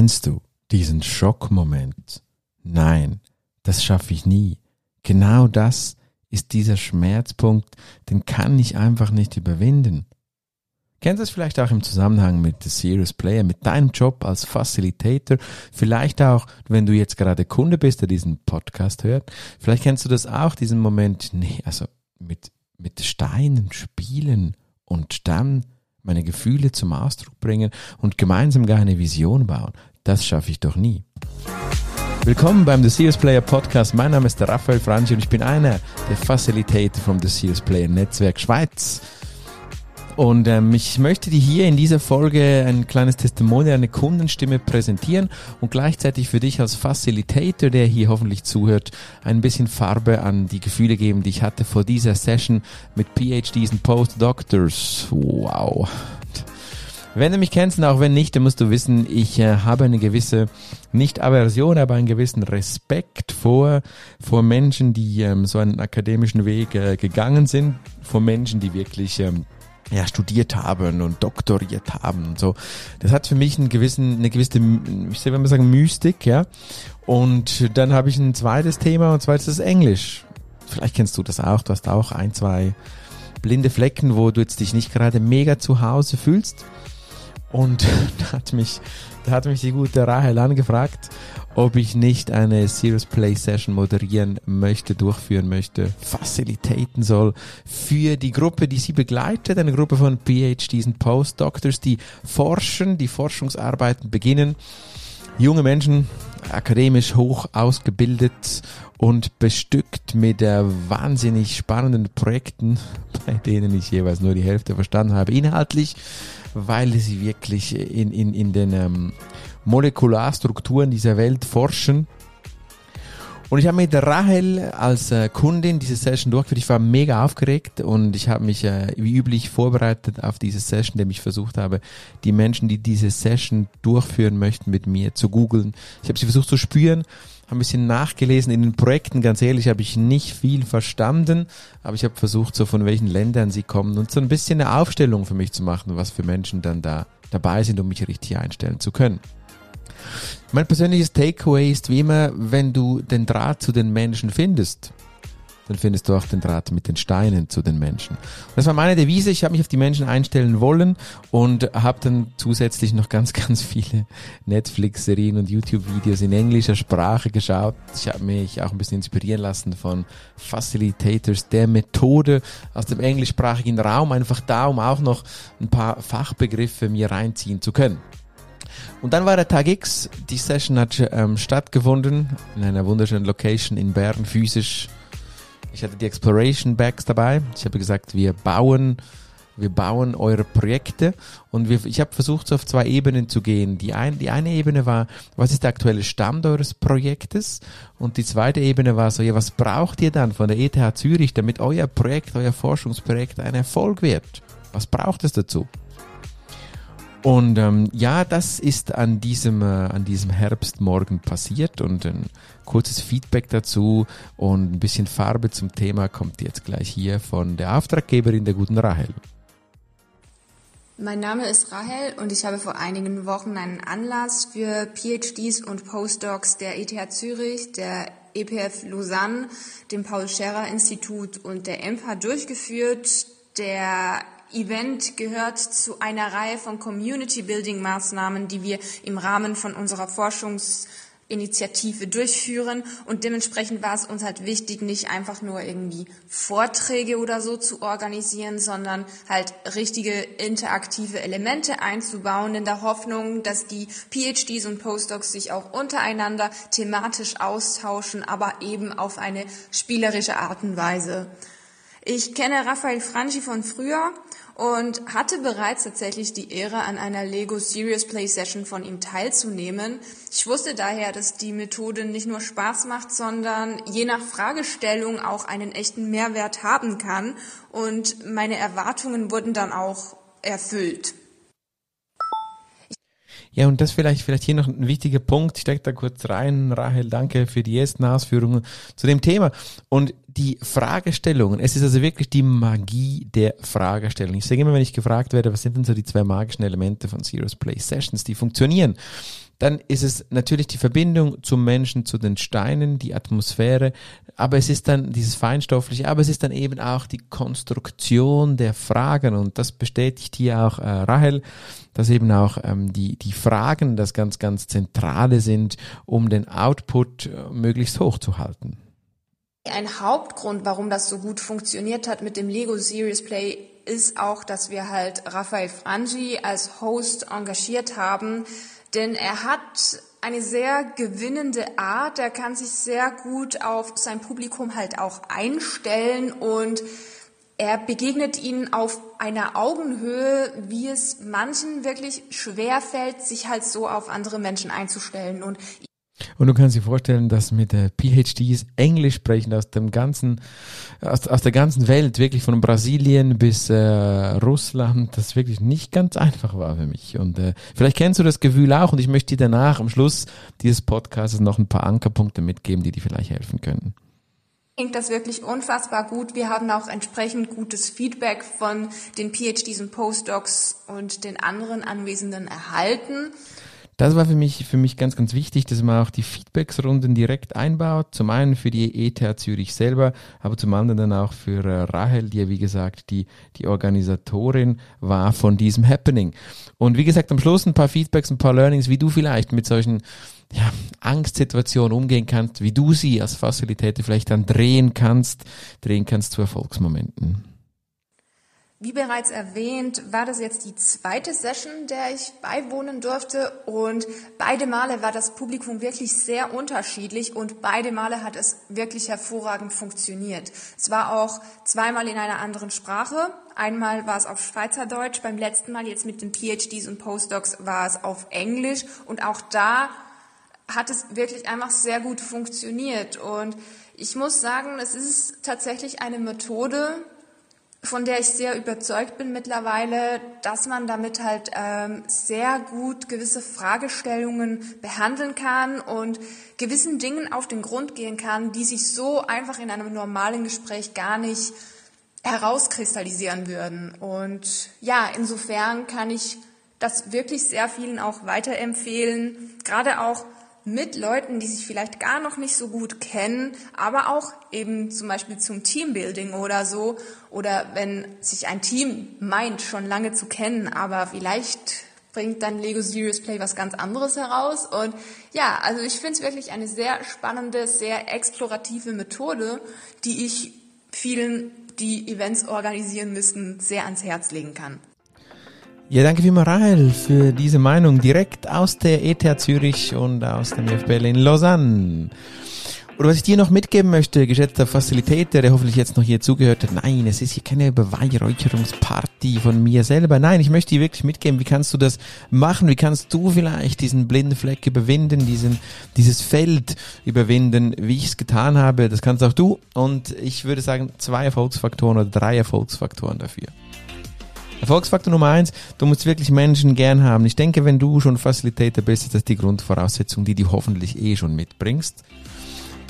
Kennst du diesen Schockmoment? Nein, das schaffe ich nie. Genau das ist dieser Schmerzpunkt, den kann ich einfach nicht überwinden. Kennst du es vielleicht auch im Zusammenhang mit The Serious Player, mit deinem Job als Facilitator, vielleicht auch, wenn du jetzt gerade Kunde bist, der diesen Podcast hört, vielleicht kennst du das auch, diesen Moment, nee, also mit, mit Steinen spielen und dann meine Gefühle zum Ausdruck bringen und gemeinsam gar eine Vision bauen. Das schaffe ich doch nie. Willkommen beim The Serious Player Podcast. Mein Name ist der Raphael Franchi und ich bin einer der Facilitator vom The Serious Player Netzwerk Schweiz. Und ähm, ich möchte dir hier in dieser Folge ein kleines Testimonial, eine Kundenstimme präsentieren und gleichzeitig für dich als Facilitator, der hier hoffentlich zuhört, ein bisschen Farbe an die Gefühle geben, die ich hatte vor dieser Session mit PhDs und Postdoctors. Wow. Wenn du mich kennst und auch wenn nicht, dann musst du wissen, ich äh, habe eine gewisse, nicht Aversion, aber einen gewissen Respekt vor, vor Menschen, die ähm, so einen akademischen Weg äh, gegangen sind, vor Menschen, die wirklich ähm, ja, studiert haben und doktoriert haben und so. Das hat für mich einen gewissen, eine gewisse, ich will mal sagen, Mystik, ja. Und dann habe ich ein zweites Thema und zwar ist das Englisch. Vielleicht kennst du das auch, du hast auch ein, zwei blinde Flecken, wo du jetzt dich nicht gerade mega zu Hause fühlst. Und da hat mich, da hat mich die gute Rahel angefragt, ob ich nicht eine Serious Play Session moderieren möchte, durchführen möchte, facilitaten soll für die Gruppe, die sie begleitet, eine Gruppe von PhDs und Postdoctors, die forschen, die Forschungsarbeiten beginnen. Junge Menschen, akademisch hoch ausgebildet und bestückt mit äh, wahnsinnig spannenden Projekten, bei denen ich jeweils nur die Hälfte verstanden habe, inhaltlich, weil sie wirklich in, in, in den ähm, Molekularstrukturen dieser Welt forschen. Und ich habe mit Rahel als äh, Kundin diese Session durchgeführt. Ich war mega aufgeregt und ich habe mich äh, wie üblich vorbereitet auf diese Session, indem ich versucht habe, die Menschen, die diese Session durchführen möchten, mit mir zu googeln. Ich habe sie versucht zu spüren, habe ein bisschen nachgelesen in den Projekten. Ganz ehrlich, habe ich nicht viel verstanden, aber ich habe versucht, so von welchen Ländern sie kommen und so ein bisschen eine Aufstellung für mich zu machen, was für Menschen dann da dabei sind, um mich richtig einstellen zu können. Mein persönliches Takeaway ist wie immer, wenn du den Draht zu den Menschen findest, dann findest du auch den Draht mit den Steinen zu den Menschen. Das war meine Devise. Ich habe mich auf die Menschen einstellen wollen und habe dann zusätzlich noch ganz, ganz viele Netflix-Serien und YouTube-Videos in englischer Sprache geschaut. Ich habe mich auch ein bisschen inspirieren lassen von Facilitators der Methode aus dem englischsprachigen Raum, einfach da, um auch noch ein paar Fachbegriffe mir reinziehen zu können. Und dann war der Tag X. Die Session hat ähm, stattgefunden in einer wunderschönen Location in Bern, physisch. Ich hatte die Exploration Bags dabei. Ich habe gesagt, wir bauen, wir bauen eure Projekte und wir, ich habe versucht, so auf zwei Ebenen zu gehen. Die, ein, die eine Ebene war, was ist der aktuelle Stand eures Projektes? Und die zweite Ebene war so, ja, was braucht ihr dann von der ETH Zürich, damit euer Projekt, euer Forschungsprojekt ein Erfolg wird? Was braucht es dazu? Und ähm, ja, das ist an diesem, äh, an diesem Herbstmorgen passiert und ein kurzes Feedback dazu und ein bisschen Farbe zum Thema kommt jetzt gleich hier von der Auftraggeberin der guten Rahel. Mein Name ist Rahel und ich habe vor einigen Wochen einen Anlass für PhDs und Postdocs der ETH Zürich, der EPF Lausanne, dem Paul Scherrer Institut und der EMPA durchgeführt. Der Event gehört zu einer Reihe von Community-Building-Maßnahmen, die wir im Rahmen von unserer Forschungsinitiative durchführen. Und dementsprechend war es uns halt wichtig, nicht einfach nur irgendwie Vorträge oder so zu organisieren, sondern halt richtige interaktive Elemente einzubauen, in der Hoffnung, dass die PhDs und Postdocs sich auch untereinander thematisch austauschen, aber eben auf eine spielerische Art und Weise. Ich kenne Raphael Franchi von früher und hatte bereits tatsächlich die Ehre, an einer Lego Serious Play Session von ihm teilzunehmen. Ich wusste daher, dass die Methode nicht nur Spaß macht, sondern je nach Fragestellung auch einen echten Mehrwert haben kann. Und meine Erwartungen wurden dann auch erfüllt. Ja, und das vielleicht, vielleicht hier noch ein wichtiger Punkt. Ich stecke da kurz rein. Rahel, danke für die ersten Ausführungen zu dem Thema. Und die Fragestellungen, es ist also wirklich die Magie der Fragestellung. Ich sage immer, wenn ich gefragt werde, was sind denn so die zwei magischen Elemente von Serious Play Sessions, die funktionieren, dann ist es natürlich die Verbindung zum Menschen, zu den Steinen, die Atmosphäre, aber es ist dann dieses Feinstoffliche, aber es ist dann eben auch die Konstruktion der Fragen und das bestätigt hier auch äh, Rahel, dass eben auch ähm, die, die Fragen das ganz, ganz Zentrale sind, um den Output äh, möglichst hoch zu halten. Ein Hauptgrund, warum das so gut funktioniert hat mit dem Lego Serious Play, ist auch, dass wir halt Raphael Frangi als Host engagiert haben, denn er hat eine sehr gewinnende Art. Er kann sich sehr gut auf sein Publikum halt auch einstellen und er begegnet ihnen auf einer Augenhöhe, wie es manchen wirklich schwer fällt, sich halt so auf andere Menschen einzustellen. Und und du kannst dir vorstellen, dass mit der PhDs Englisch sprechen aus dem ganzen, aus, aus der ganzen Welt, wirklich von Brasilien bis äh, Russland, das wirklich nicht ganz einfach war für mich. Und äh, vielleicht kennst du das Gefühl auch und ich möchte dir danach am Schluss dieses Podcasts noch ein paar Ankerpunkte mitgeben, die dir vielleicht helfen können klingt das wirklich unfassbar gut. Wir haben auch entsprechend gutes Feedback von den PhDs und Postdocs und den anderen Anwesenden erhalten. Das war für mich, für mich ganz, ganz wichtig, dass man auch die Feedbacksrunden direkt einbaut. Zum einen für die ETH Zürich selber, aber zum anderen dann auch für äh, Rahel, die ja wie gesagt die, die Organisatorin war von diesem Happening. Und wie gesagt, am Schluss ein paar Feedbacks, ein paar Learnings, wie du vielleicht mit solchen ja, Angstsituationen umgehen kannst, wie du sie als Facilitator vielleicht dann drehen kannst, drehen kannst zu Erfolgsmomenten. Wie bereits erwähnt, war das jetzt die zweite Session, der ich beiwohnen durfte. Und beide Male war das Publikum wirklich sehr unterschiedlich. Und beide Male hat es wirklich hervorragend funktioniert. Es war auch zweimal in einer anderen Sprache. Einmal war es auf Schweizerdeutsch, beim letzten Mal jetzt mit den PhDs und Postdocs war es auf Englisch. Und auch da hat es wirklich einfach sehr gut funktioniert. Und ich muss sagen, es ist tatsächlich eine Methode, von der ich sehr überzeugt bin mittlerweile, dass man damit halt ähm, sehr gut gewisse Fragestellungen behandeln kann und gewissen Dingen auf den Grund gehen kann, die sich so einfach in einem normalen Gespräch gar nicht herauskristallisieren würden. Und ja, insofern kann ich das wirklich sehr vielen auch weiterempfehlen, gerade auch mit Leuten, die sich vielleicht gar noch nicht so gut kennen, aber auch eben zum Beispiel zum Teambuilding oder so. Oder wenn sich ein Team meint, schon lange zu kennen, aber vielleicht bringt dann Lego Serious Play was ganz anderes heraus. Und ja, also ich finde es wirklich eine sehr spannende, sehr explorative Methode, die ich vielen, die Events organisieren müssen, sehr ans Herz legen kann. Ja, danke vielmals, Rahel, für diese Meinung direkt aus der ETH Zürich und aus dem FBL in Lausanne. Oder was ich dir noch mitgeben möchte, geschätzter Facilitator, der hoffentlich jetzt noch hier zugehört hat, nein, es ist hier keine Beweihräucherungsparty von mir selber. Nein, ich möchte dir wirklich mitgeben, wie kannst du das machen? Wie kannst du vielleicht diesen blinden Fleck überwinden, diesen, dieses Feld überwinden, wie ich es getan habe? Das kannst auch du. Und ich würde sagen, zwei Erfolgsfaktoren oder drei Erfolgsfaktoren dafür. Erfolgsfaktor Nummer eins, du musst wirklich Menschen gern haben. Ich denke, wenn du schon Facilitator bist, ist das die Grundvoraussetzung, die du hoffentlich eh schon mitbringst.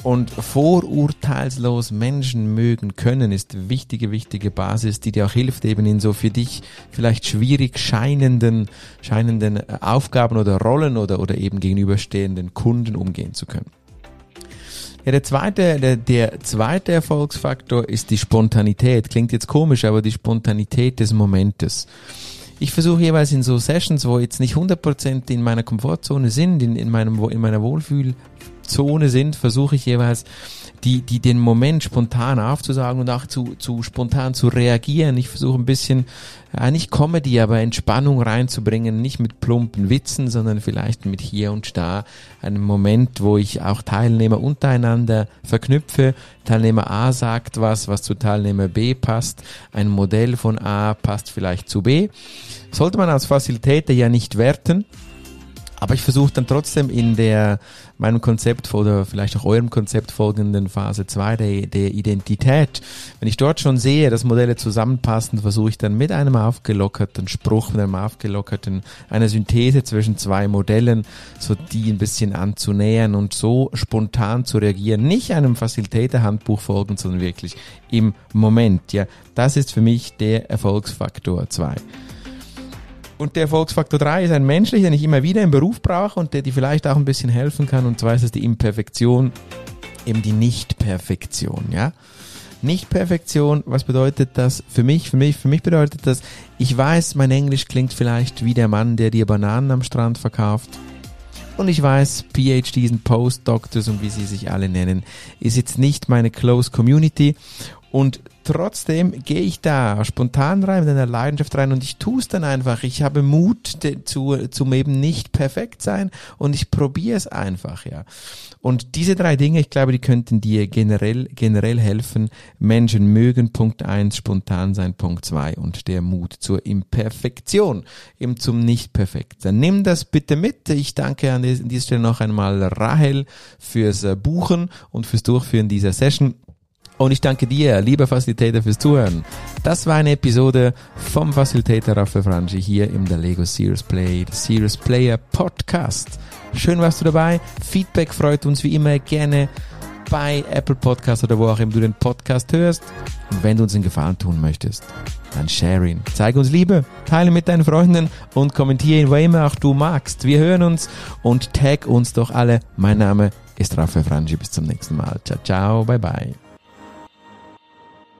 Und vorurteilslos Menschen mögen können, ist wichtige, wichtige Basis, die dir auch hilft, eben in so für dich vielleicht schwierig scheinenden, scheinenden Aufgaben oder Rollen oder, oder eben gegenüberstehenden Kunden umgehen zu können. Ja, der zweite, der, der zweite Erfolgsfaktor ist die Spontanität. Klingt jetzt komisch, aber die Spontanität des Momentes. Ich versuche jeweils in so Sessions, wo jetzt nicht 100% in meiner Komfortzone sind, in, in, meinem, in meiner Wohlfühlzone sind, versuche ich jeweils die, die den Moment spontan aufzusagen und auch zu, zu spontan zu reagieren. Ich versuche ein bisschen, nicht Comedy, aber Entspannung reinzubringen, nicht mit plumpen Witzen, sondern vielleicht mit hier und da einem Moment, wo ich auch Teilnehmer untereinander verknüpfe. Teilnehmer A sagt was, was zu Teilnehmer B passt. Ein Modell von A passt vielleicht zu B. Sollte man als Facilitator ja nicht werten, aber ich versuche dann trotzdem in der meinem Konzept oder vielleicht auch eurem Konzept folgenden Phase 2 der, der Identität, wenn ich dort schon sehe, dass Modelle zusammenpassen, versuche ich dann mit einem aufgelockerten Spruch, mit einem aufgelockerten, einer Synthese zwischen zwei Modellen, so die ein bisschen anzunähern und so spontan zu reagieren, nicht einem Facilitator-Handbuch folgen, sondern wirklich im Moment. Ja, das ist für mich der Erfolgsfaktor 2. Und der Erfolgsfaktor 3 ist ein menschlicher, den ich immer wieder im Beruf brauche und der dir vielleicht auch ein bisschen helfen kann. Und zwar ist es die Imperfektion, eben die Nicht-Perfektion, ja. Nicht-Perfektion, was bedeutet das für mich? Für mich, für mich bedeutet das, ich weiß, mein Englisch klingt vielleicht wie der Mann, der dir Bananen am Strand verkauft. Und ich weiß, PhDs und Postdoctors und wie sie sich alle nennen, ist jetzt nicht meine Close Community. Und trotzdem gehe ich da spontan rein, mit einer Leidenschaft rein und ich tue es dann einfach. Ich habe Mut zu, zum eben nicht perfekt sein und ich probiere es einfach, ja. Und diese drei Dinge, ich glaube, die könnten dir generell, generell helfen. Menschen mögen Punkt eins, spontan sein Punkt zwei und der Mut zur Imperfektion, eben zum Nicht-Perfekt-Sein. Nimm das bitte mit. Ich danke an dieser Stelle noch einmal Rahel fürs Buchen und fürs Durchführen dieser Session. Und ich danke dir, lieber Facilitator, fürs Zuhören. Das war eine Episode vom Facilitator Raffaele Frangi hier im Lego Serious Play, Serious Player Podcast. Schön warst du dabei. Feedback freut uns wie immer gerne bei Apple Podcast oder wo auch immer du den Podcast hörst. Und wenn du uns einen Gefallen tun möchtest, dann share ihn. Zeige uns Liebe, teile mit deinen Freunden und kommentiere ihn, wo immer auch du magst. Wir hören uns und tag uns doch alle. Mein Name ist Raffaele Frangi. Bis zum nächsten Mal. Ciao, ciao, bye bye.